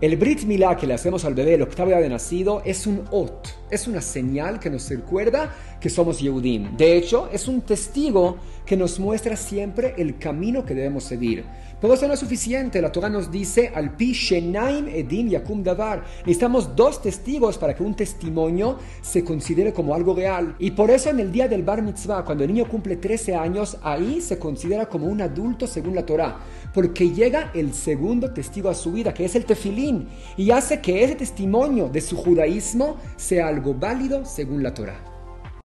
El Brit Milá que le hacemos al bebé el octavo día de nacido es un ot, es una señal que nos recuerda que somos Yehudim. De hecho, es un testigo que nos muestra siempre el camino que debemos seguir. Pero eso no es suficiente. La Torah nos dice, al pi shenaim edim yakum davar. Necesitamos dos testigos para que un testimonio se considere como algo real. Y por eso en el día del bar mitzvah, cuando el niño cumple 13 años, ahí se considera como un adulto según la Torah. Porque llega el segundo testigo a su vida, que es el tefilín. Y hace que ese testimonio de su judaísmo sea algo válido según la Torah.